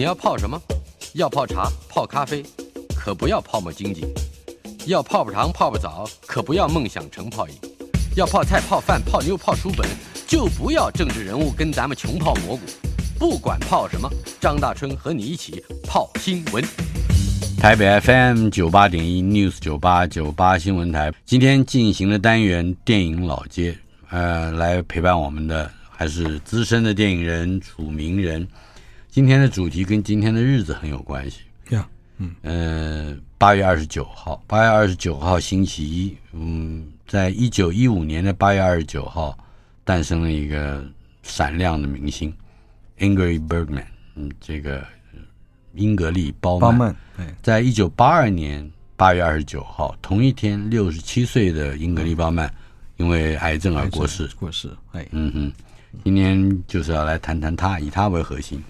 你要泡什么？要泡茶、泡咖啡，可不要泡沫经济；要泡泡糖、泡泡澡，可不要梦想成泡影；要泡菜、泡饭、泡妞、泡书本，就不要政治人物跟咱们穷泡蘑菇。不管泡什么，张大春和你一起泡新闻。台北 FM 九八点一 News 九八九八新闻台，今天进行的单元电影老街，呃，来陪伴我们的还是资深的电影人楚名人。今天的主题跟今天的日子很有关系。呀，嗯，呃，八月二十九号，八月二十九号星期一，嗯，在一九一五年的八月二十九号，诞生了一个闪亮的明星，Ingrid Bergman，嗯，这个。英格丽·褒曼，曼在一九八二年八月二十九号同一天，六十七岁的英格丽·褒曼因为癌症而过世。过世，哎，嗯哼，今天就是要来谈谈他，以他为核心。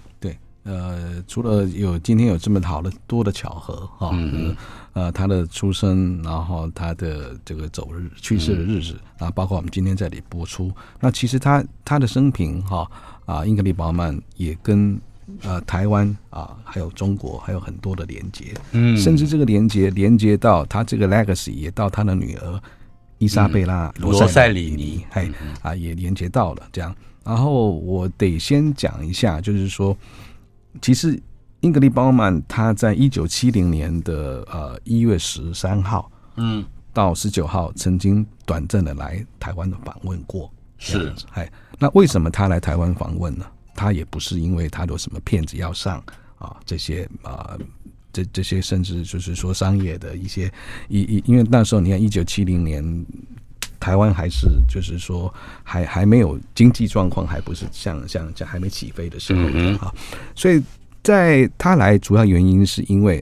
对，呃，除了有今天有这么好的多的巧合哈，嗯呃，他的出生，然后他的这个走日去世的日子，然后包括我们今天在这里播出，那其实他他的生平哈啊，英格丽·宝曼也跟。呃，台湾啊，还有中国，还有很多的连接，嗯，甚至这个连接连接到他这个 legacy 也到他的女儿伊莎贝拉罗塞里尼，嘿啊，也连接到了这样。然后我得先讲一下，就是说，其实英格丽褒曼他在一九七零年的呃一月十三号，嗯，到十九号曾经短暂的来台湾的访问过，是，哎，那为什么他来台湾访问呢？他也不是因为他有什么片子要上啊，这些啊，这这些甚至就是说商业的一些一一，因为那时候你看一九七零年，台湾还是就是说还还没有经济状况，还不是像像像还没起飞的时候啊，所以在他来主要原因是因为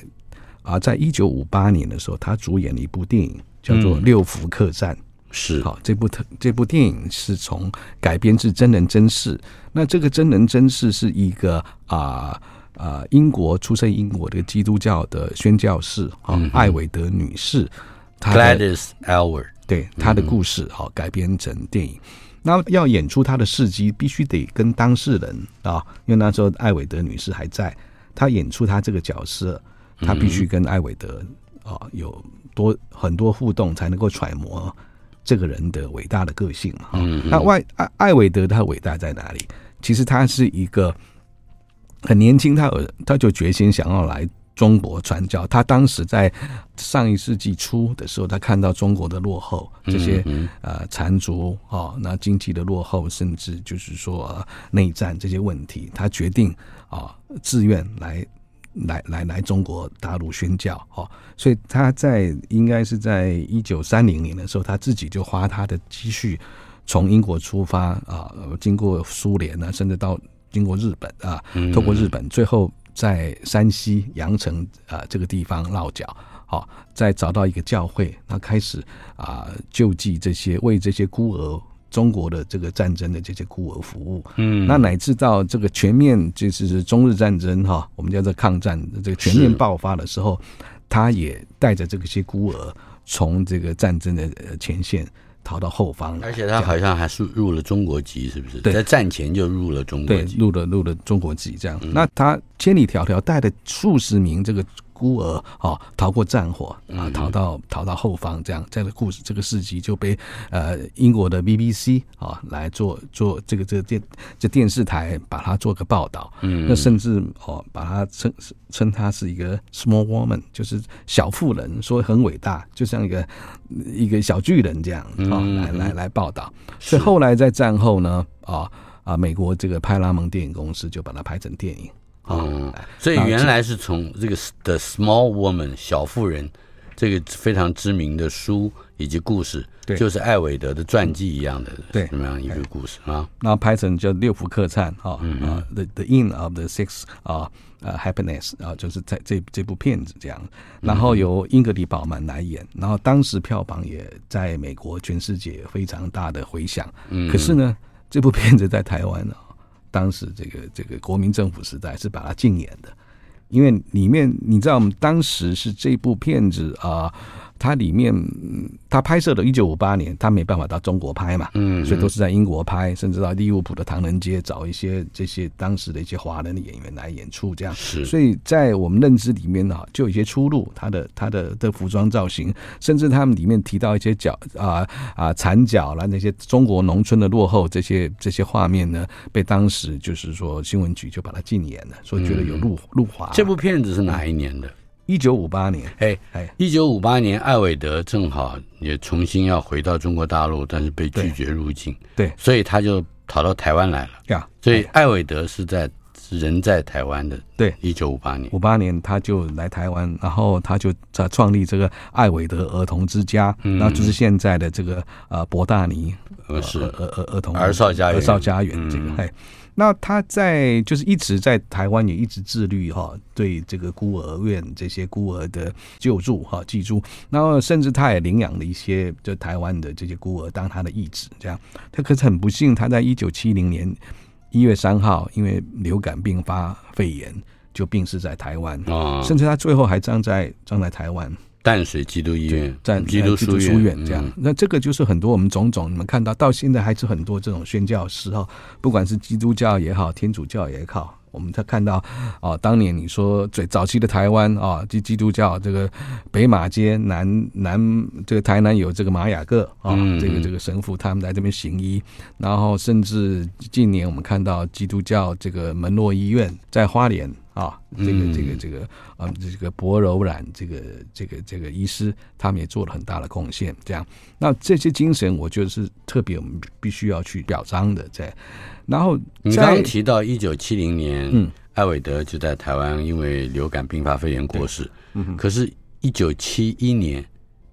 啊，在一九五八年的时候，他主演了一部电影叫做《六福客栈》。是。好，这部特这部电影是从改编自真人真事。那这个真人真事是一个啊啊、呃呃、英国出生英国的基督教的宣教士啊、嗯、艾维德女士，Gladys Aylward 对他的故事好、嗯、改编成电影。那要演出他的事迹，必须得跟当事人啊，因为那时候艾伟德女士还在，她演出她这个角色，她必须跟艾伟德啊有多很多互动，才能够揣摩。这个人的伟大的个性嘛，嗯，那外艾艾伟德他伟大在哪里？其实他是一个很年轻，他有他就决心想要来中国传教。他当时在上一世纪初的时候，他看到中国的落后，这些呃残族啊，那经济的落后，甚至就是说内战这些问题，他决定啊自愿来。来来来，中国大陆宣教哦，所以他在应该是在一九三零年的时候，他自己就花他的积蓄从英国出发啊，经过苏联啊，甚至到经过日本啊，透过日本，最后在山西阳城啊这个地方落脚，好，再找到一个教会，那开始啊救济这些为这些孤儿。中国的这个战争的这些孤儿服务，嗯，那乃至到这个全面就是中日战争哈，我们叫做抗战这个全面爆发的时候，他也带着这个些孤儿从这个战争的前线逃到后方，而且他好像还是入了中国籍，是不是？对，在战前就入了中国籍，对，入了入了中国籍这样。嗯、那他千里迢迢带着数十名这个。孤儿啊，逃过战火啊，逃到逃到后方，这样这样的故事，这个事迹就被呃英国的 BBC 啊来做做这个这个电这电视台把它做个报道，嗯，那甚至哦把它称称它是一个 small woman，就是小妇人，说很伟大，就像一个一个小巨人这样啊来来来报道。所以后来在战后呢啊啊，美国这个派拉蒙电影公司就把它拍成电影。嗯，所以原来是从这个 The Small Woman 小妇人这个非常知名的书以及故事，对，就是艾维德的传记一样的，对，什么样一个故事啊？然后拍成叫《六福客栈》啊，嗯啊，《The The Inn of the Six》啊，呃，《Happiness》啊，就是在这这部片子这样，然后由英格里宝曼来演，然后当时票房也在美国全世界非常大的回响，嗯，可是呢，这部片子在台湾呢，当时这个这个国民政府时代是把它禁演的。因为里面你知道，我们当时是这部片子啊。它里面，他拍摄的一九五八年，他没办法到中国拍嘛，嗯，所以都是在英国拍，甚至到利物浦的唐人街找一些这些当时的一些华人的演员来演出，这样是。所以在我们认知里面呢，就有一些出入，他的他的的服装造型，甚至他们里面提到一些脚啊啊残脚啦，那些中国农村的落后这些这些画面呢，被当时就是说新闻局就把它禁演了，所以觉得有入入华。这部片子是哪一年的？一九五八年，哎哎，一九五八年，艾伟德正好也重新要回到中国大陆，但是被拒绝入境，对，所以他就逃到台湾来了。呀，所以艾伟德是在是人在台湾的。对，一九五八年，五八年他就来台湾，然后他就在创立这个艾伟德儿童之家，然后就是现在的这个呃博大尼儿是。儿儿儿童儿少家园。儿少家园这个嘿。那他在就是一直在台湾也一直自律哈，对这个孤儿院这些孤儿的救助哈记住，然后甚至他也领养了一些就台湾的这些孤儿当他的义子这样。他可是很不幸，他在一九七零年一月三号因为流感并发肺炎就病逝在台湾啊，甚至他最后还葬在葬在台湾。淡水基督医院，在基督书院这样，那这个就是很多我们种种，你们看到到现在还是很多这种宣教师哈，不管是基督教也好，天主教也好，我们才看到啊，当年你说最早期的台湾啊，基基督教这个北马街南南这个台南有这个马雅各啊，这个这个神父他们在这边行医，然后甚至近年我们看到基督教这个门诺医院在花莲。啊，这个这个这个啊，这个薄柔染这个这个这个医师，他们也做了很大的贡献。这样，那这些精神，我觉得是特别我们必须要去表彰的。在，然后你刚刚提到一九七零年，嗯，艾伟德就在台湾因为流感并发肺炎过世。嗯，可是，一九七一年，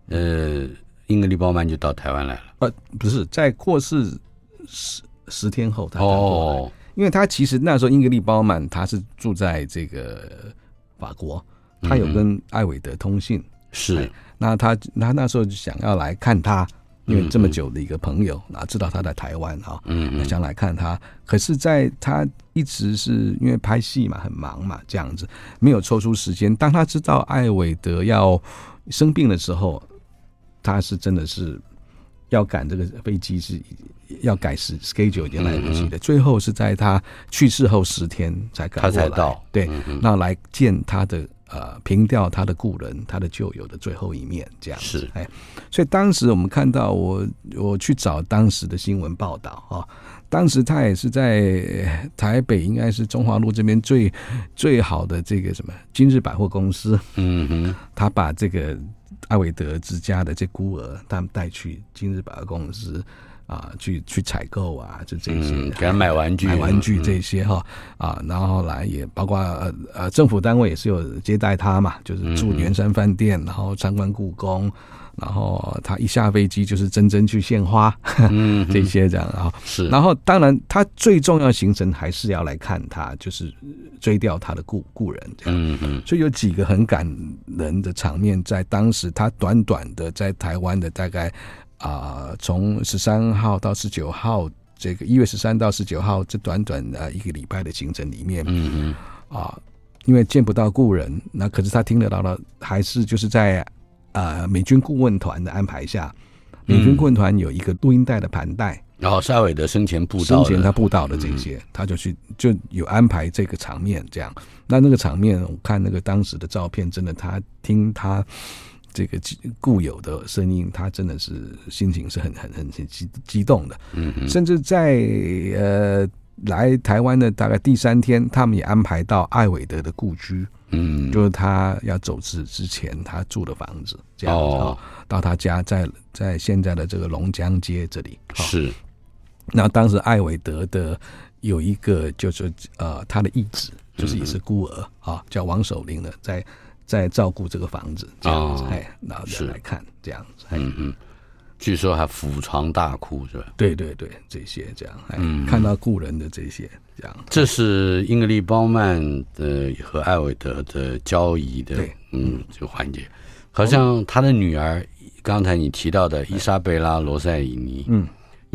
呃，英格利鲍曼就到台湾来了。呃，不是，在过世十十天后他哦。因为他其实那时候英格丽褒曼他是住在这个法国，他有跟艾维德通信，是。那他他那时候就想要来看他，因为这么久的一个朋友，哪知道他在台湾哈，嗯，想来看他。可是，在他一直是因为拍戏嘛，很忙嘛，这样子没有抽出时间。当他知道艾维德要生病的时候，他是真的是。要赶这个飞机是要改时 schedule 已经来不及了，最后是在他去世后十天才赶过来，他才到。对，那来见他的呃凭吊他的故人，他的旧友的最后一面，这样是哎。所以当时我们看到我我去找当时的新闻报道啊，当时他也是在台北，应该是中华路这边最最好的这个什么今日百货公司，嗯哼，他把这个。艾维德之家的这孤儿，他们带去今日百货公司啊，去去采购啊，就这些，嗯、给他买玩具，买玩具这些哈、嗯、啊，然后来也包括呃呃政府单位也是有接待他嘛，就是住圆山饭店，然后参观故宫。然后他一下飞机就是真真去献花，嗯，这些这样啊，是。然后当然他最重要的行程还是要来看他，就是追掉他的故故人这样，嗯嗯。所以有几个很感人的场面，在当时他短短的在台湾的大概啊，从十三号到十九号，这个一月十三到十九号这短短的一个礼拜的行程里面，嗯嗯，啊，因为见不到故人，那可是他听得到了还是就是在。呃，美军顾问团的安排下，美军顾问团有一个录音带的盘带，然后沙维德生前布道，生前他布道的这些，他就去就有安排这个场面这样。那那个场面，我看那个当时的照片，真的，他听他这个固有的声音，他真的是心情是很很很很激激动的。嗯嗯，甚至在呃来台湾的大概第三天，他们也安排到艾伟德的故居。嗯，就是他要走之之前，他住的房子这样子，哦，到他家在在现在的这个龙江街这里是。那当时艾维德的有一个就是呃他的义子，就是也是孤儿啊，叫王守林的，在在照顾这个房子这样子，哎、哦，然后再来看这样子，嗯嗯。据说还抚床大哭是吧？对对对，这些这样，嗯，看到故人的这些这样。这是英格丽·褒曼的和艾维德的交易的，对，嗯，这个环节，好像他的女儿，刚才你提到的伊莎贝拉·罗塞里尼，嗯。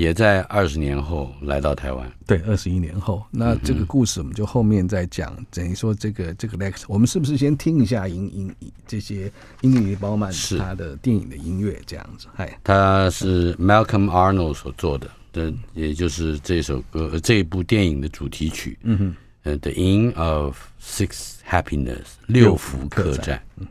也在二十年后来到台湾，对，二十一年后，那这个故事我们就后面再讲。等于说这个这个 next，我们是不是先听一下音音这些英格丽褒曼是他的电影的音乐这样子？哎，他是 Malcolm Arnold 所做的，的也就是这首歌这一部电影的主题曲。嗯哼，呃，The Inn of Six Happiness 六福客栈。嗯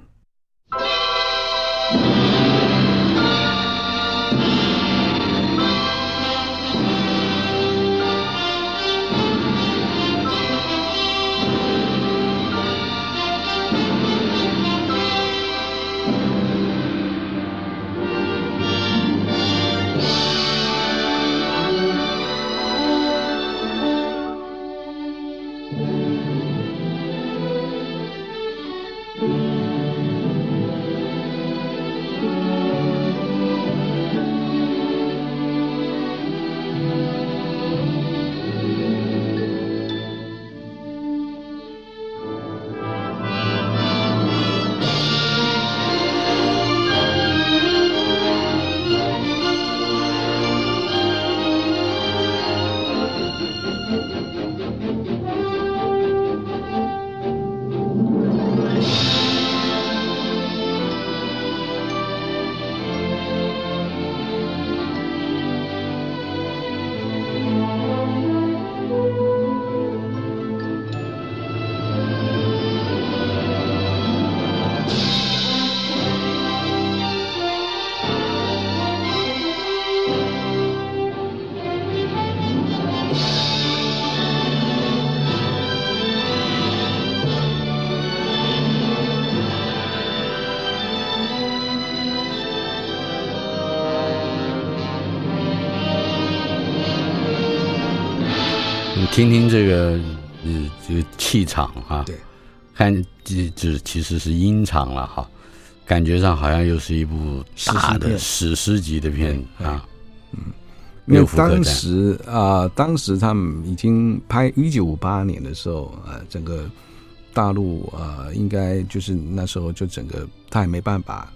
听听这个，呃，这个气场哈，对，看这这其实是音场了哈，感觉上好像又是一部大的史诗级的片啊，嗯，因为当时啊、呃，当时他们已经拍一九五八年的时候啊、呃，整个大陆啊、呃，应该就是那时候就整个他也没办法，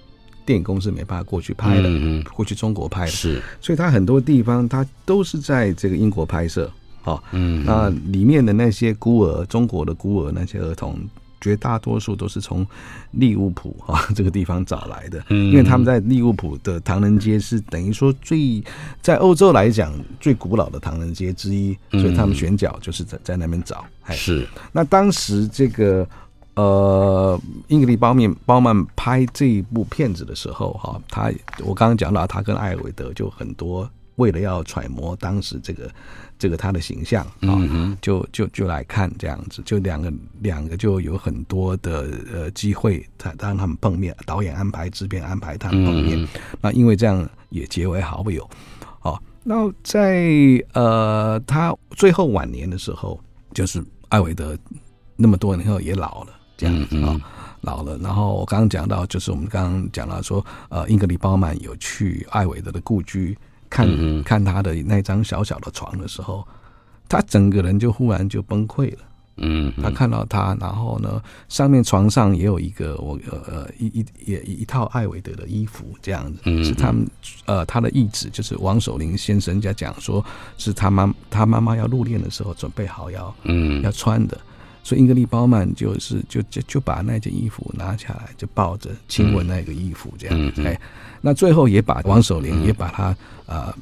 电影公司没办法过去拍的，嗯，过去中国拍的，是，所以他很多地方他都是在这个英国拍摄。好，嗯，那里面的那些孤儿，中国的孤儿，那些儿童，绝大多数都是从利物浦啊 这个地方找来的，嗯，因为他们在利物浦的唐人街是等于说最在欧洲来讲最古老的唐人街之一，所以他们选角就是在在那边找。是，那当时这个呃，英格丽褒曼褒曼拍这一部片子的时候，哈，他我刚刚讲到他跟艾维德就很多。为了要揣摩当时这个这个他的形象啊、嗯，就就就来看这样子，就两个两个就有很多的呃机会，他让他们碰面，导演安排，制片安排他们碰面。嗯、那因为这样也结为好友。好，那在呃他最后晚年的时候，就是艾维德那么多年后也老了，这样子啊、嗯，老了。然后我刚刚讲到，就是我们刚刚讲到说，呃，英格里·包曼有去艾维德的故居。看、嗯、看他的那张小小的床的时候，他整个人就忽然就崩溃了。嗯，他看到他，然后呢，上面床上也有一个我呃呃一一也一,套艾维德的衣服，这样子、嗯、是他们呃他的义子，就是王守林先生家讲说，是他妈他妈妈要入殓的时候准备好要嗯要穿的。所以英格丽褒曼就是就就就把那件衣服拿下来，就抱着亲吻那个衣服这样子。哎、嗯，那最后也把王守林也把他呃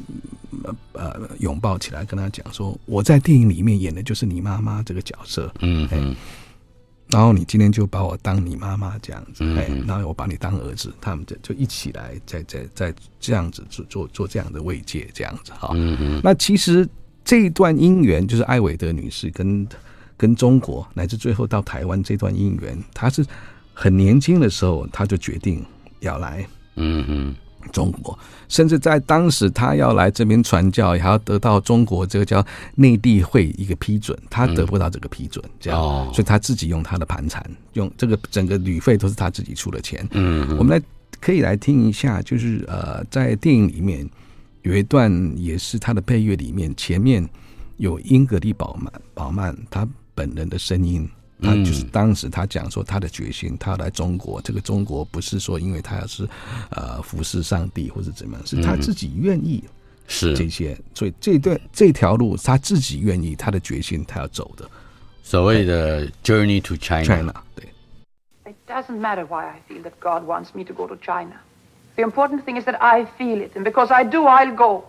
呃拥抱起来，跟他讲说：“我在电影里面演的就是你妈妈这个角色。”嗯嗯。然后你今天就把我当你妈妈这样子，哎、嗯，然后我把你当儿子，他们就就一起来在在在这样子做做做这样的慰藉这样子哈。嗯嗯。那其实这一段姻缘就是艾维德女士跟。跟中国乃至最后到台湾这段姻缘，他是很年轻的时候他就决定要来，嗯嗯，中国，甚至在当时他要来这边传教，还要得到中国这个叫内地会一个批准，他得不到这个批准，这样哦，所以他自己用他的盘缠，用这个整个旅费都是他自己出的钱。嗯，我们来可以来听一下，就是呃，在电影里面有一段也是他的配乐里面，前面有英格丽宝曼宝曼他本人的声音。他就是当时他讲说他的决心，他要来中国。这个中国不是说因为他要是呃服侍上帝或者怎么样，是他自己愿意是这些。所以这段这条路他自己愿意，他的决心他要走的。所谓的 Journey to China。China，对。It doesn't matter why I feel that God wants me to go to China. The important thing is that I feel it, and because I do, I'll go.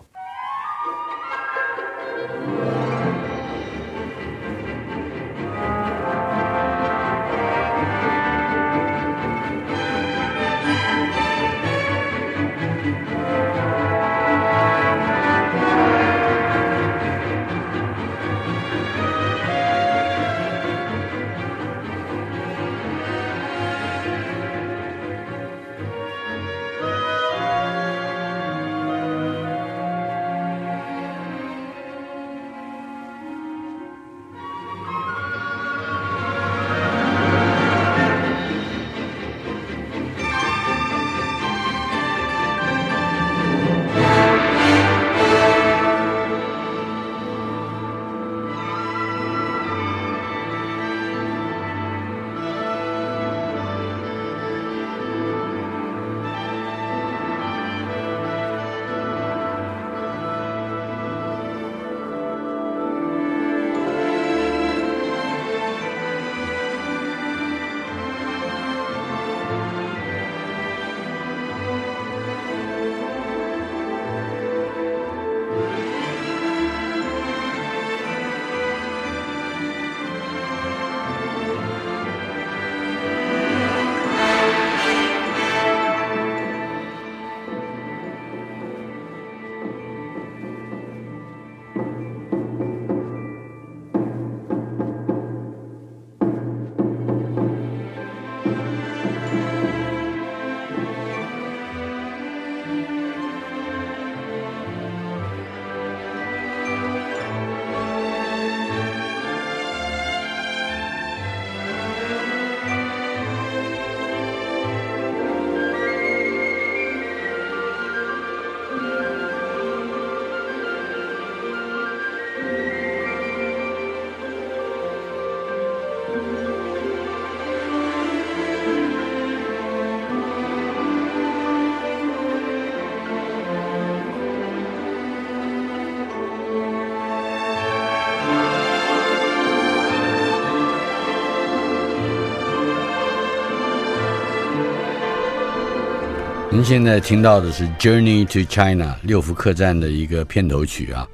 您现在听到的是《Journey to China》六福客栈的一个片头曲啊，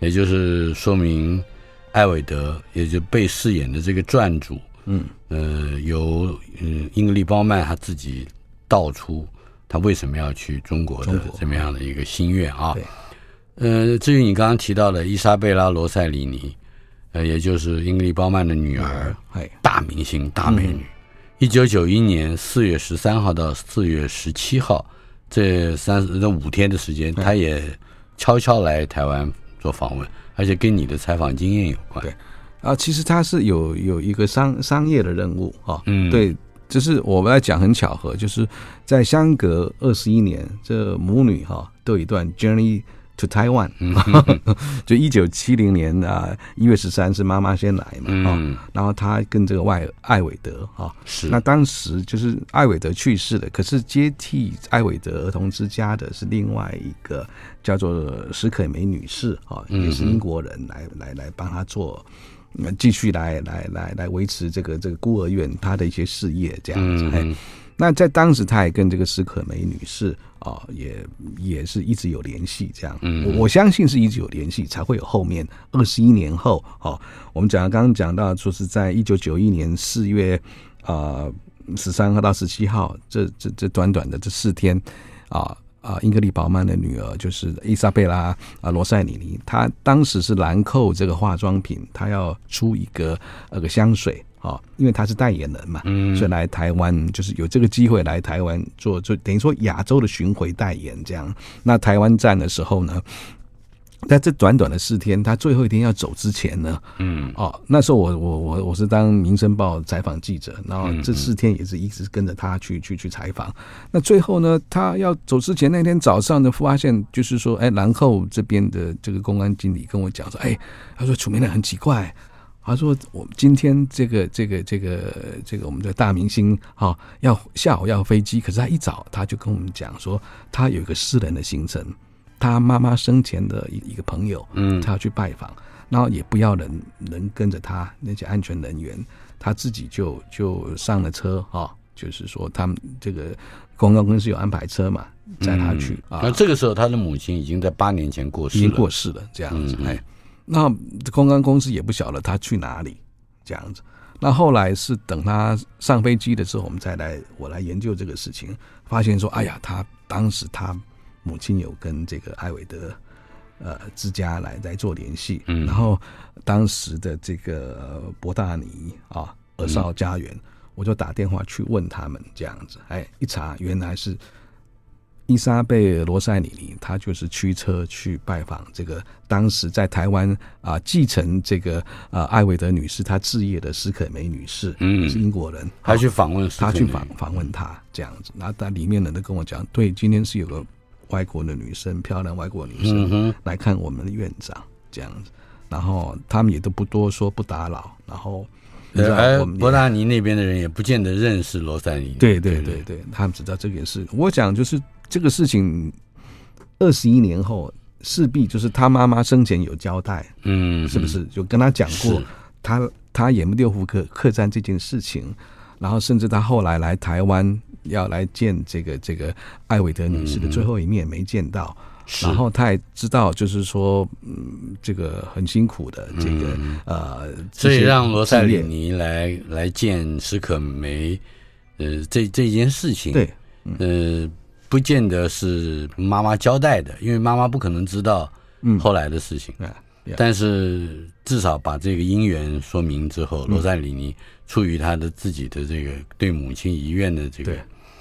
也就是说明艾维德，也就被饰演的这个传主，嗯，呃，由嗯英格丽褒曼他自己道出他为什么要去中国的这么样的一个心愿啊。呃，至于你刚刚提到的伊莎贝拉·罗塞里尼，呃，也就是英格丽褒曼的女儿，哎，大明星、大美女。嗯一九九一年四月十三号到四月十七号，这三这五天的时间，他也悄悄来台湾做访问，而且跟你的采访经验有关。对，啊，其实他是有有一个商商业的任务啊，嗯，对，就是我们来讲很巧合，就是在相隔二十一年，这母女哈都有一段 journey。To Taiwan，就一九七零年啊一月十三是妈妈先来嘛，嗯，然后他跟这个外艾维德啊是，那当时就是艾维德去世了，可是接替艾维德儿童之家的是另外一个叫做史可梅女士啊，也是英国人来来来帮他做，继续来来来来维持这个这个孤儿院他的一些事业这样子。嗯那在当时，他也跟这个史可梅女士啊，也也是一直有联系，这样。嗯，我我相信是一直有联系，才会有后面二十一年后，哦，我们讲刚刚讲到，说是在一九九一年四月啊十三号到十七号，这这这短短的这四天啊，啊，英格丽宝曼的女儿就是伊莎贝拉啊罗塞里尼，她当时是兰蔻这个化妆品，她要出一个那个香水啊，因为他是代言人嘛，嗯，所以来台湾就是有这个机会来台湾做，就等于说亚洲的巡回代言这样。那台湾站的时候呢，在这短短的四天，他最后一天要走之前呢，嗯，哦，那时候我我我我是当《民生报》采访记者，然后这四天也是一直跟着他去去去采访。那最后呢，他要走之前那天早上呢，发现就是说，哎，然后这边的这个公安经理跟我讲说，哎，他说楚明亮很奇怪，他说我今天这个这个这个这个我们的大明星哈，要下午要飞机，可是他一早他就跟我们讲说，他有一个私人的行程。他妈妈生前的一一个朋友，嗯，他要去拜访，然后也不要人人跟着他那些安全人员，他自己就就上了车哈，就是说他们这个公关公司有安排车嘛，载他去啊。那这个时候他的母亲已经在八年前过世，已经过世了，这样子哎。那公关公司也不晓得他去哪里，这样子。那后来是等他上飞机的时候，我们再来我来研究这个事情，发现说，哎呀，他当时他。母亲有跟这个艾维德，呃，之家来来做联系，嗯，然后当时的这个博大尼啊，尔少家园，嗯，我就打电话去问他们这样子，哎，一查原来是伊莎贝罗塞里尼，她就是驱车去拜访这个当时在台湾啊继承这个啊艾维德女士她置业的史可梅女士，嗯，是英国人，还去访问，他去访访问她这样子，然后他里面人都跟我讲，对，今天是有个。外国的女生，漂亮外国女生来看我们的院长这样子，然后他们也都不多说，不打扰。然后，哎，博达尼那边的人也不见得认识罗塞尼。对对对对，他们知道这件事。我讲就是这个事情，二十一年后势必就是他妈妈生前有交代，嗯，是不是？就跟他讲过他他演六福客客栈这件事情，然后甚至他后来来台湾。要来见这个这个艾维德女士的最后一面没见到，嗯、然后他也知道，就是说，嗯，这个很辛苦的这个、嗯、呃，所以让罗塞里尼来来见史可梅，呃，这这件事情，对，呃，不见得是妈妈交代的，因为妈妈不可能知道后来的事情，但是至少把这个因缘说明之后，罗塞里尼。出于他的自己的这个对母亲遗愿的这个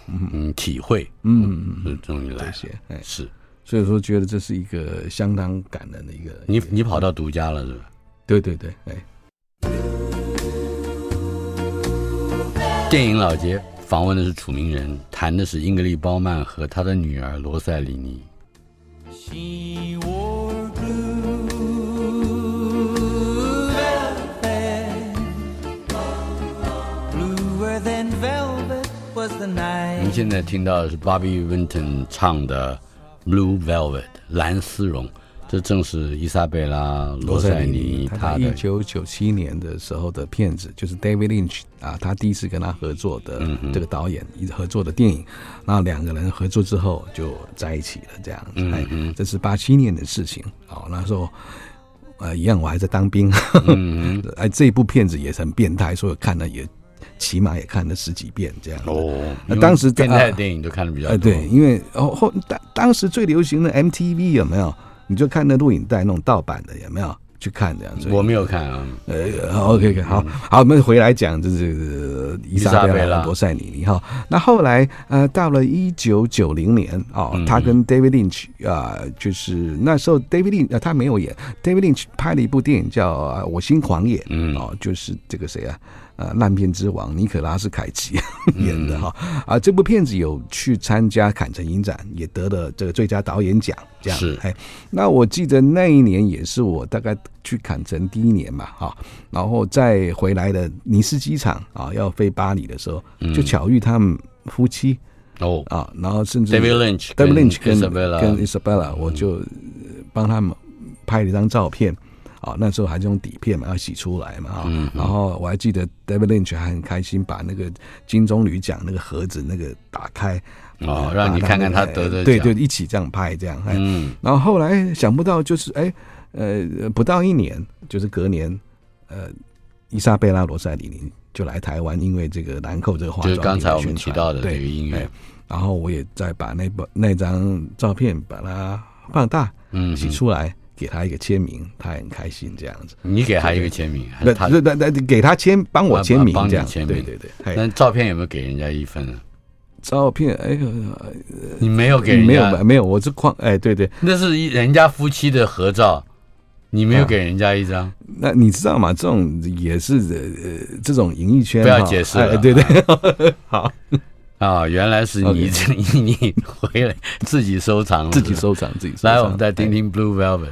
嗯体会，嗯嗯，终于来了，哎。是，所以说觉得这是一个相当感人的一个。你你跑到独家了是吧？对对对，哎。电影老街访问的是楚名人，谈的是英格丽褒曼和他的女儿罗塞里尼。您现在听到的是 Bobby Winton 唱的《Blue Velvet》蓝丝绒，这正是伊莎贝拉罗塞尼他的一九九七年的时候的片子，就是 David Lynch 啊，他第一次跟他合作的这个导演一合作的电影，然后两个人合作之后就在一起了，这样子。嗯，这是八七年的事情。好，那时候呃一样，我还在当兵。嗯，哎，这部片子也是很变态，所以看了也。起码也看了十几遍这样哦。那当时变态的电影都看的比较多。对，因为哦后当当时最流行的 MTV 有没有？你就看那录影带那种盗版的有没有？去看这样子。我没有看啊。呃，OK OK，好好，我们回来讲就是伊莎贝拉罗塞尼尼哈。那后来呃，到了一九九零年哦，他跟 David Lynch 啊，就是那时候 David Lynch 他没有演，David Lynch 拍了一部电影叫《我心狂野》，嗯哦，就是这个谁啊？呃，烂片之王尼可拉斯凯奇 演的哈、嗯、啊，这部片子有去参加坎城影展，也得了这个最佳导演奖。这样是哎，那我记得那一年也是我大概去坎城第一年嘛哈，然后再回来的尼斯机场啊，要飞巴黎的时候，就巧遇他们夫妻哦啊，然后甚至 David Lynch David Lynch 跟跟 Isabella，我就帮他们拍了一张照片。啊，那时候还是用底片嘛，要洗出来嘛，啊、嗯，然后我还记得 David Lynch 还很开心，把那个金棕榈奖那个盒子那个打开，哦，让你看看他得的奖，对对，一起这样拍这样，嗯，然后后来想不到就是哎，呃，不到一年，就是隔年，呃，伊莎贝拉罗塞里尼就来台湾，因为这个兰蔻这个化妆品，就是刚才我们提到的这个音乐。然后我也再把那本那张照片把它放大，嗯，洗出来给他一个签名，他很开心这样子。你给他一个签名，那那那给他签，帮我签名这样。签名，对对对。那照片有没有给人家一份啊？照片，哎呦，你没有给人家？没有没有，我是框，哎，对对，那是人家夫妻的合照，你没有给人家一张。那你知道吗？这种也是呃，这种演艺圈不要解释了，对对，好。啊，原来是你你 你回来自己收藏，自己收藏，自己收藏。来，我们再听听 Blue Velvet。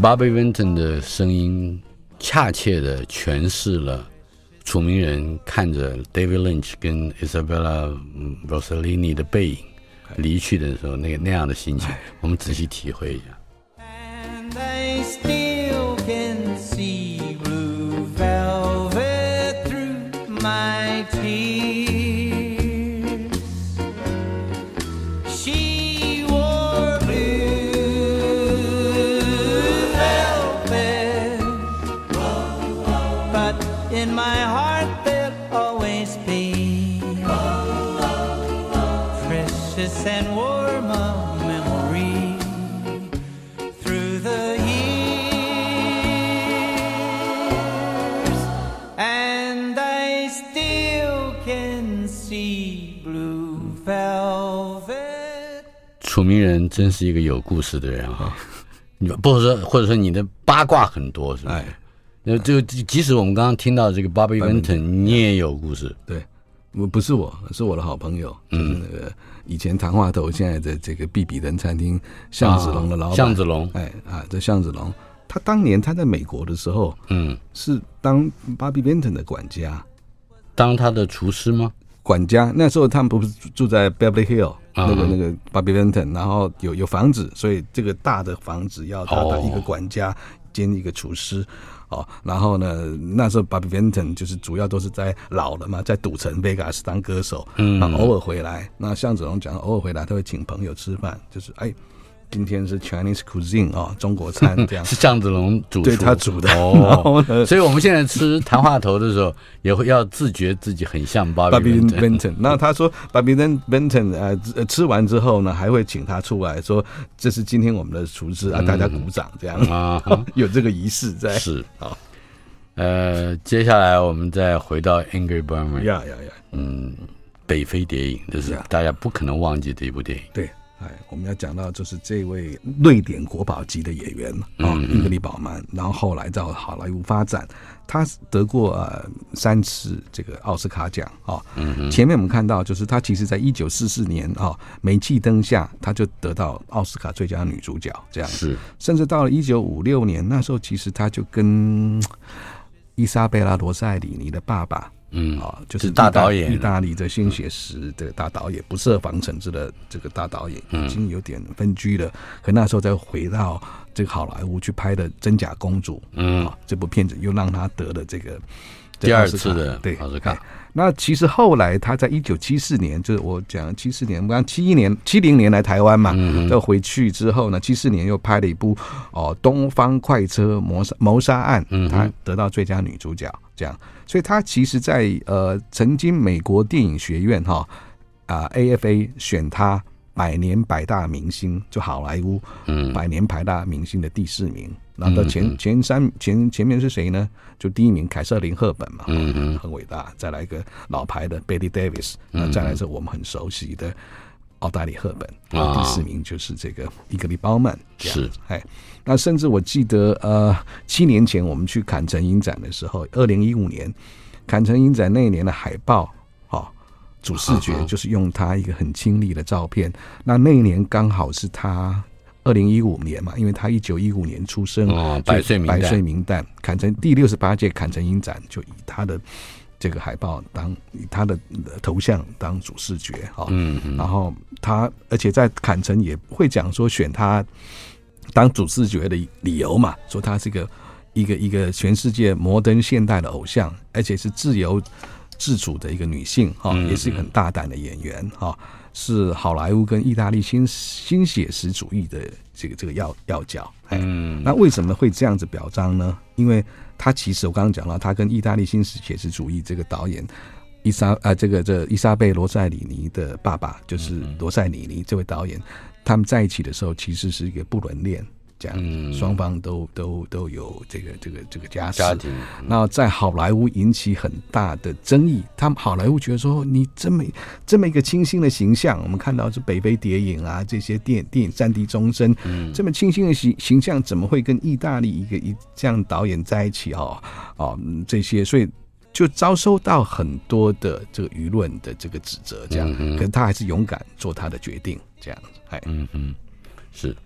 Bobby Vinton 的声音恰切地诠释了楚名人看着 David Lynch 跟 Isabella Rossellini 的背影离去的时候，那个那样的心情，我们仔细体会一下。楚名人真是一个有故事的人哈，你 不是说，或者说你的八卦很多是吧？哎，那就即使我们刚刚听到这个 Bobby Vinton，你也有故事。对，我不是我，是我的好朋友，嗯，那个以前谈话头，现在的这个必比登餐厅向子龙的老板。巷子龙，哎啊，这向子龙，他当年他在美国的时候，嗯，是当 Bobby Vinton 的管家，当他的厨师吗？管家，那时候他们不是住在 Beverly Hill。那个那个 Bobby Vinton，然后有有房子，所以这个大的房子要他的一个管家兼一个厨师，哦，然后呢，那时候 Bobby Vinton 就是主要都是在老了嘛，在赌城 Vegas 当歌手，嗯，偶尔回来，那向子龙讲，偶尔回来他会请朋友吃饭，就是哎。今天是 Chinese cuisine 啊，中国餐这样。是向子龙煮，对他煮的哦。所以我们现在吃谈话头的时候，也会要自觉自己很像 Bobby Benton。那他说 Bobby Benton 呃吃完之后呢，还会请他出来说，这是今天我们的厨师啊，大家鼓掌这样啊，有这个仪式在。是啊，呃，接下来我们再回到 Ingrid Bergman。呀呀呀，嗯，北非谍影，这是大家不可能忘记的一部电影。对。哎，我们要讲到就是这位瑞典国宝级的演员啊，英格丽·宝曼，然后后来到好莱坞发展，他得过呃三次这个奥斯卡奖啊。前面我们看到就是他其实在一九四四年啊，煤气灯下他就得到奥斯卡最佳女主角这样是，甚至到了一九五六年那时候，其实他就跟伊莎贝拉·罗塞里尼的爸爸。嗯啊，就是大导演，意大利的新写实的大导演，不设防城之的这个大导演，已经有点分居了。可那时候再回到这个好莱坞去拍的《真假公主》，嗯，这部片子又让他得了这个第二次的对奥斯卡。那其实后来他在一九七四年，就是我讲七四年，我刚七一年、七零年来台湾嘛，又回去之后呢，七四年又拍了一部哦《东方快车谋杀谋杀案》，他得到最佳女主角，这样。所以他其实在，在呃，曾经美国电影学院哈啊 AFA 选他百年百大明星，就好莱坞嗯百年百大明星的第四名。然后前前三前前面是谁呢？就第一名凯瑟琳赫本嘛，嗯很伟大。再来一个老牌的 Betty Davis，那再来是我们很熟悉的奥黛丽赫本啊。第四名就是这个伊格丽鲍曼，是哎。那甚至我记得，呃，七年前我们去坎城影展的时候，二零一五年坎城影展那一年的海报，哦，主视觉就是用他一个很亲历的照片。那那一年刚好是他二零一五年嘛，因为他一九一五年出生，哦，百岁名旦，百岁名旦。坎城第六十八届坎城影展就以他的这个海报当以他的头像当主视觉哈，嗯嗯，然后他而且在坎城也会讲说选他当主视觉的理由嘛，说他是个一个一个全世界摩登现代的偶像，而且是自由自主的一个女性哈，也是一个很大胆的演员哈，是好莱坞跟意大利新新写实主义的这个这个要要角，嗯，那为什么会这样子表彰呢？因为他其实我刚刚讲了，他跟意大利新写实主义这个导演伊莎啊，这个这伊莎贝罗塞里尼的爸爸就是罗塞里尼这位导演，他们在一起的时候其实是一个不伦恋。这样，双方都都都有这个这个这个家家庭。那在好莱坞引起很大的争议。他们好莱坞觉得说，你这么这么一个清新的形象，我们看到是北非谍影啊，这些电电影战地钟声，嗯，这么清新的形形象，怎么会跟意大利一个一这样导演在一起？哦哦，这些，所以就遭受到很多的这个舆论的这个指责。这样，可是他还是勇敢做他的决定。这样子，哎，嗯嗯，是。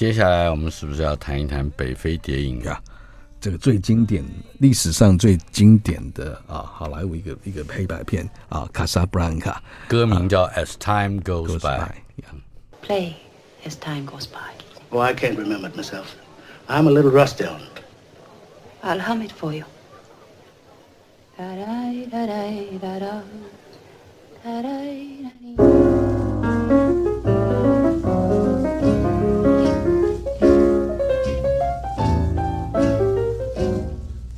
接下来我们是不是要谈一谈北非谍影啊？这个最经典、历史上最经典的啊，好莱坞一个一个黑白片啊，《卡萨布兰卡》，歌名叫《As Time Goes By》。Play As Time Goes By。Oh, I can't remember it myself. I'm a little rusty on it. I'll hum it for you. Da da da da da da da da.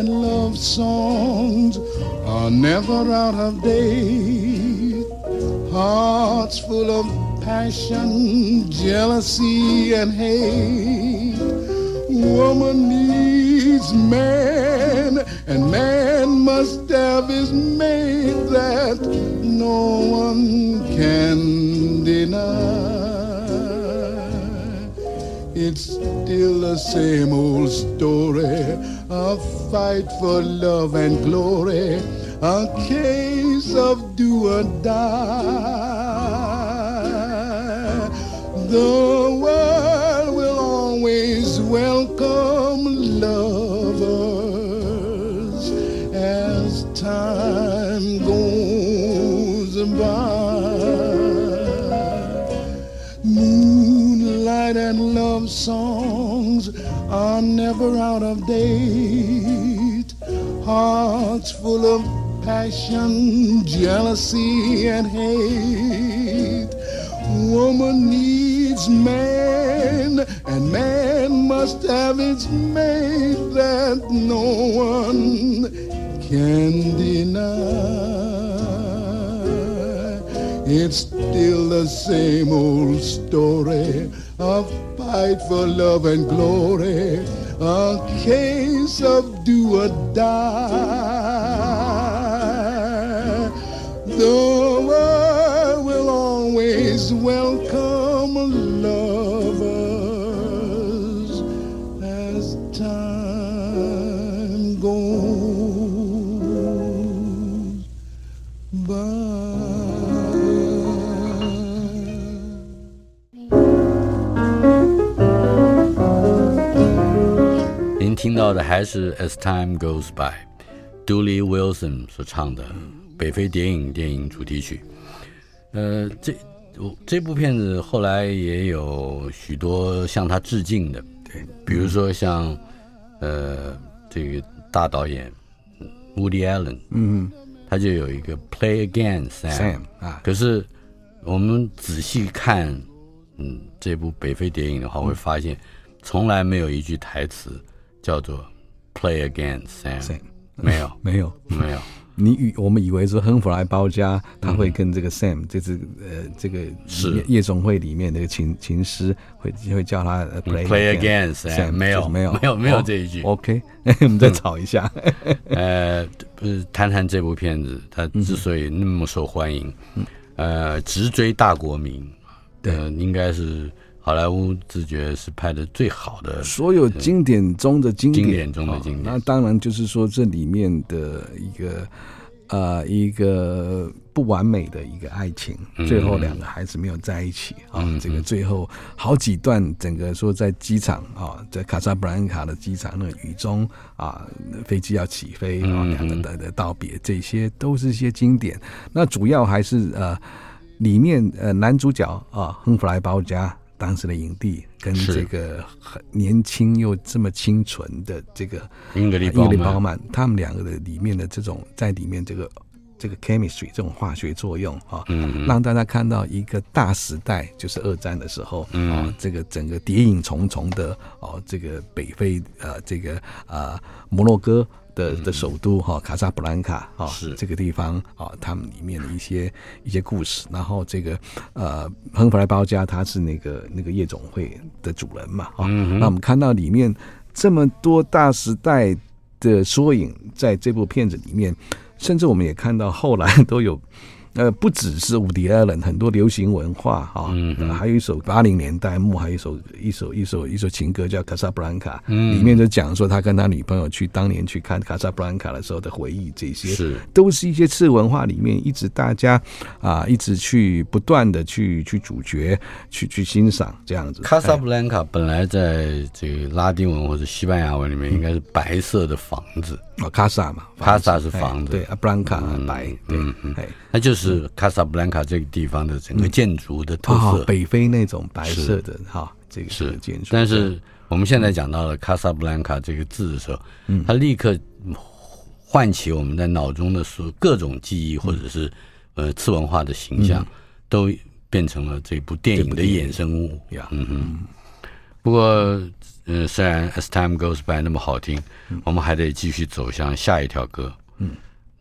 And love songs are never out of date. Hearts full of passion, jealousy, and hate. Woman needs man, and man must have his mate that no one can deny. It's still the same old story a fight for love and glory, a case of do or die. The world will always welcome lovers as time goes by. Moonlight and love songs are never out of date. Hearts full of passion, jealousy, and hate. Woman needs man, and man must have its mate that no one can deny. It's still the same old story of fight for love and glory, a case of do or die. The 到的还是《As Time Goes By》，Dooley Wilson 所唱的《北非谍影》电影主题曲。呃，这这部片子后来也有许多向他致敬的，对，比如说像呃这个大导演 Woody Allen，嗯，他就有一个《Play Again Sam》啊，可是我们仔细看，嗯，这部北非谍影的话，会发现从来没有一句台词叫做 “Play again, Sam”，, Sam 没有，没有，没有。你以我们以为说亨弗莱包家他会跟这个 Sam，这次呃这个夜夜总会里面那个琴琴师会会叫他 Play Play again, Sam，没有，没有，没有，没有这一句。OK，我们再吵一下。呃，不是谈谈这部片子，它之所以那么受欢迎，呃，直追大国民，对，应该是。好莱坞自觉是拍的最好的，所有经典中的经典，经典中的经典。那当然就是说，这里面的一个呃一个不完美的一个爱情，最后两个孩子没有在一起啊。这个最后好几段，整个说在机场啊，在卡萨布兰卡的机场，那个雨中啊，飞机要起飞啊，两个的的道别，这些都是一些经典。那主要还是呃里面呃男主角啊，亨弗莱鲍嘉。当时的影帝跟这个很年轻又这么清纯的这个英格丽褒曼，他们两个的里面的这种在里面这个这个 chemistry 这种化学作用啊，嗯，让大家看到一个大时代，就是二战的时候啊，这个整个谍影重重的哦，这个北非呃这个啊摩洛哥。的的首都哈卡萨布兰卡哈是。这个地方啊，他们里面的一些一些故事，然后这个呃亨弗莱包家他是那个那个夜总会的主人嘛啊，那我们看到里面这么多大时代的缩影，在这部片子里面，甚至我们也看到后来都有。呃，不只是伍迪·艾伦，很多流行文化哈，嗯，还有一首八零年代末，还有一首一首一首一首情歌叫《卡萨布兰卡》，嗯，里面就讲说他跟他女朋友去当年去看卡萨布兰卡的时候的回忆，这些是。都是一些次文化里面一直大家啊一直去不断的去去主角去去欣赏这样子。卡萨布兰卡本来在这个拉丁文或者西班牙文里面应该是白色的房子。哦，卡萨嘛，卡萨是房子，对，阿布兰卡白，嗯嗯，那就是卡萨布兰卡这个地方的整个建筑的特色，北非那种白色的哈，这个是。建筑。但是我们现在讲到了卡萨布兰卡这个字的时候，嗯，它立刻唤起我们在脑中的所各种记忆，或者是呃次文化的形象，都变成了这部电影的衍生物。呀。嗯嗯，不过。嗯，虽然 As Time Goes By 那么好听，嗯、我们还得继续走向下一条歌。嗯，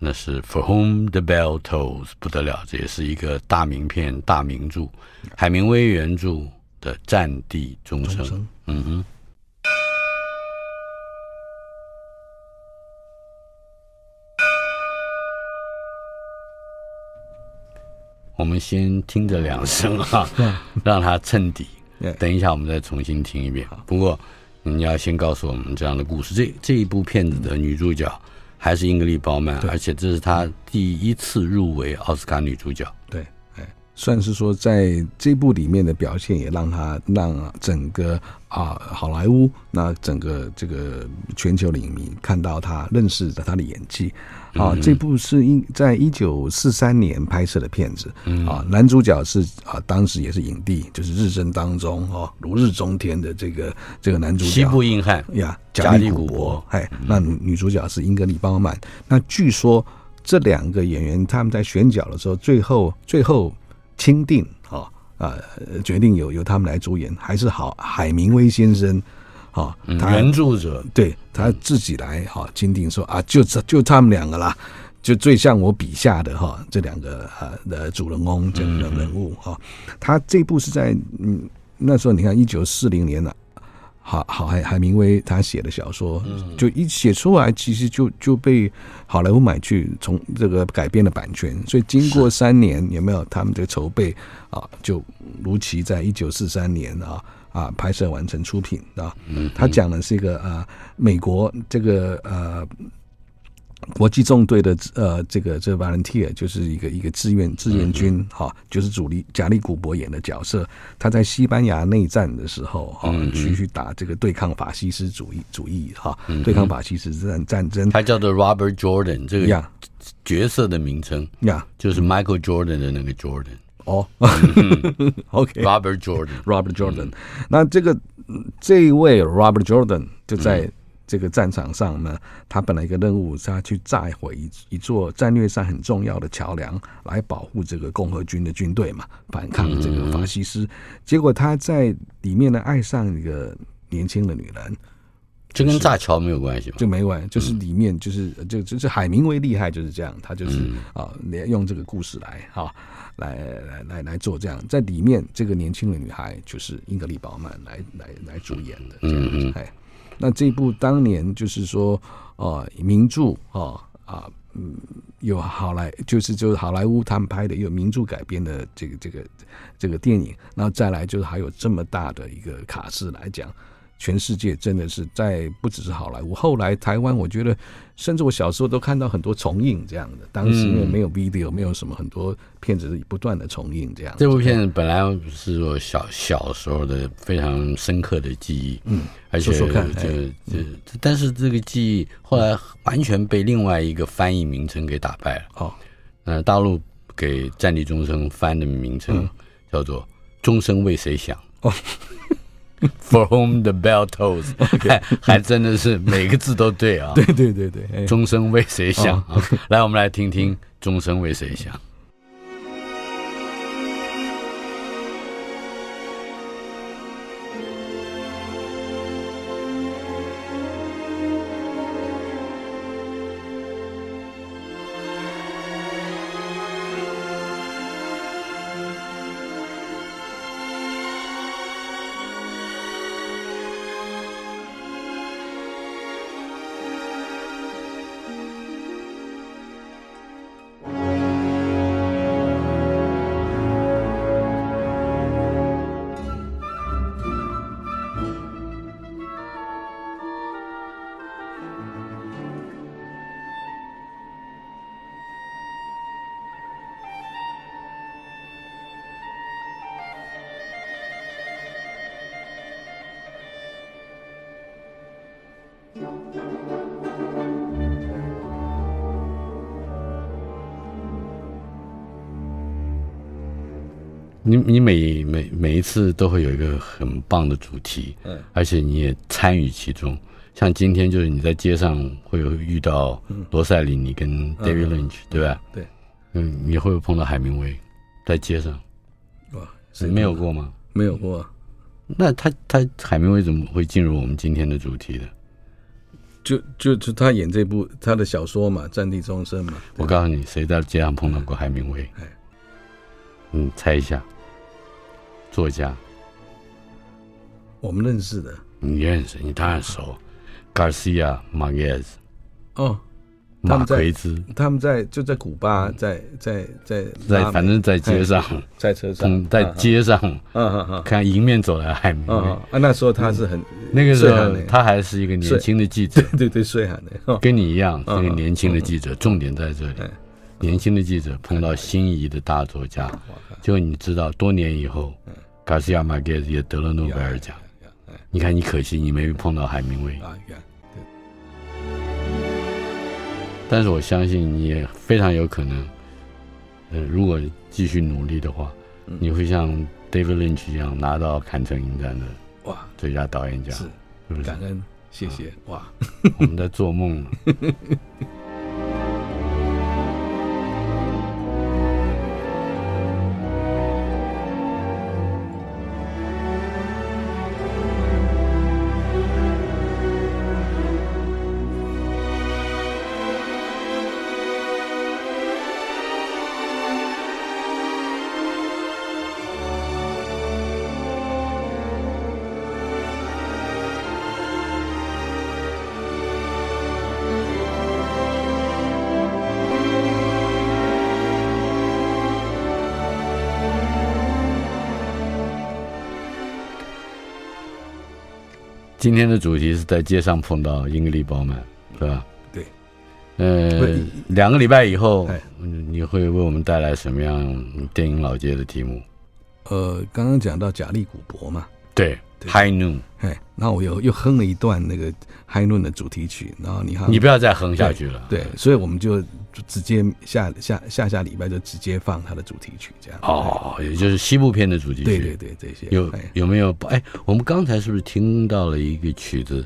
那是 For Whom the Bell Tolls，不得了，这也是一个大名片、大名著，海明威原著的《战地钟声》。嗯哼，我们先听着两声哈，让它衬底。等一下，我们再重新听一遍。不过。你要先告诉我们这样的故事。这这一部片子的女主角还是英格丽·褒曼，而且这是她第一次入围奥斯卡女主角。对，哎，算是说在这部里面的表现，也让他让整个啊好莱坞那整个这个全球的影迷看到他，认识了他的演技。啊，这部是一在一九四三年拍摄的片子，啊，男主角是啊，当时也是影帝，就是日升当中哦，如日中天的这个这个男主角，西部硬汉呀，贾利古伯，哎，那女主角是英格丽·褒曼。那据说这两个演员他们在选角的时候，最后最后钦定啊啊，决定由由他们来主演，还是好海明威先生。啊，原著者对他自己来哈，钦定说啊，就这就他们两个啦，就最像我笔下的哈这两个啊的主人公这样的人物哈。他这部是在嗯那时候你看一九四零年了，好好海海明威他写的小说，就一写出来，其实就就被好莱坞买去从这个改编的版权，所以经过三年有没有他们这个筹备啊，就如期在一九四三年啊。啊，拍摄完成出品啊，他讲的是一个啊，美国这个呃国际纵队的呃这个这个 volunteer 就是一个一个志愿志愿军哈、啊，就是主力贾利古博演的角色，他在西班牙内战的时候哈、啊，去去打这个对抗法西斯主义主义哈，对抗法西斯战战争，他叫做 Robert Jordan 这个角色的名称呀，就是 Michael Jordan 的那个 Jordan。哦，OK，Robert Jordan，Robert Jordan，那这个这一位 Robert Jordan 就在这个战场上呢，他本来一个任务是他去炸毁一一座战略上很重要的桥梁，来保护这个共和军的军队嘛，反抗这个法西斯。结果他在里面呢，爱上一个年轻的女人。这跟炸桥没有关系吗？就没关系，就是里面就是就就是海明威厉害就是这样，他就是啊，用这个故事来哈，来来来来做这样，在里面这个年轻的女孩就是英格丽褒曼来来来主演的这样子，哎，那这部当年就是说啊，名著啊啊嗯，有好莱就是就是好莱坞他们拍的有名著改编的这个这个这个电影，那再来就是还有这么大的一个卡司来讲。全世界真的是在不只是好莱坞，后来台湾，我觉得甚至我小时候都看到很多重映这样的。当时因为没有 video，没有什么很多片子不断的重映这样。这部片子本来是我小小时候的非常深刻的记忆，嗯，而且就就，但是这个记忆后来完全被另外一个翻译名称给打败了。哦，那大陆给《战地钟声》翻的名称叫做《钟声为谁响》。哦。For whom the bell tolls，还还真的是每个字都对啊！对对对对，钟声为谁响啊？来，我们来听听钟声为谁响。你你每每每一次都会有一个很棒的主题，嗯，而且你也参与其中。像今天就是你在街上会有遇到罗塞里尼跟 David Lynch，对吧？对，嗯，你会不会碰到海明威在街上？哇，是没有过吗？没有过。那他他海明威怎么会进入我们今天的主题的？就就就他演这部他的小说嘛，《战地钟声》嘛。我告诉你，谁在街上碰到过海明威？哎，嗯，猜一下。作家，我们认识的，你认识，你当然熟，Garcia Marquez，哦，马奎兹，他们在就在古巴，在在在在，反正在街上，在车上，在街上，嗯嗯嗯，看迎面走来海明威，啊，那时候他是很那个时候他还是一个年轻的记者，对对对，岁寒的，跟你一样是个年轻的记者，重点在这里，年轻的记者碰到心仪的大作家，就你知道，多年以后。卡西亚马盖斯也得了诺贝尔奖，你看你可惜你没碰到海明威，但是我相信你也非常有可能，呃，如果继续努力的话，你会像 David Lynch 一样拿到坎城影展的哇最佳导演奖，是不是？感恩，谢谢哇，我们在做梦。今天的主题是在街上碰到英格丽褒曼，是吧？对，呃，两个礼拜以后，你会为我们带来什么样电影老街的题目？呃，刚刚讲到贾利古柏嘛，对。High Noon，哎，然后我又又哼了一段那个 High Noon 的主题曲，然后你看，你不要再哼下去了。对，所以我们就直接下下下下礼拜就直接放他的主题曲，这样。哦，也就是西部片的主题曲。对对对，这些有有没有？哎，我们刚才是不是听到了一个曲子？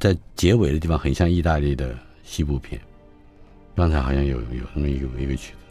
在结尾的地方很像意大利的西部片。刚才好像有有那么一个一个曲子。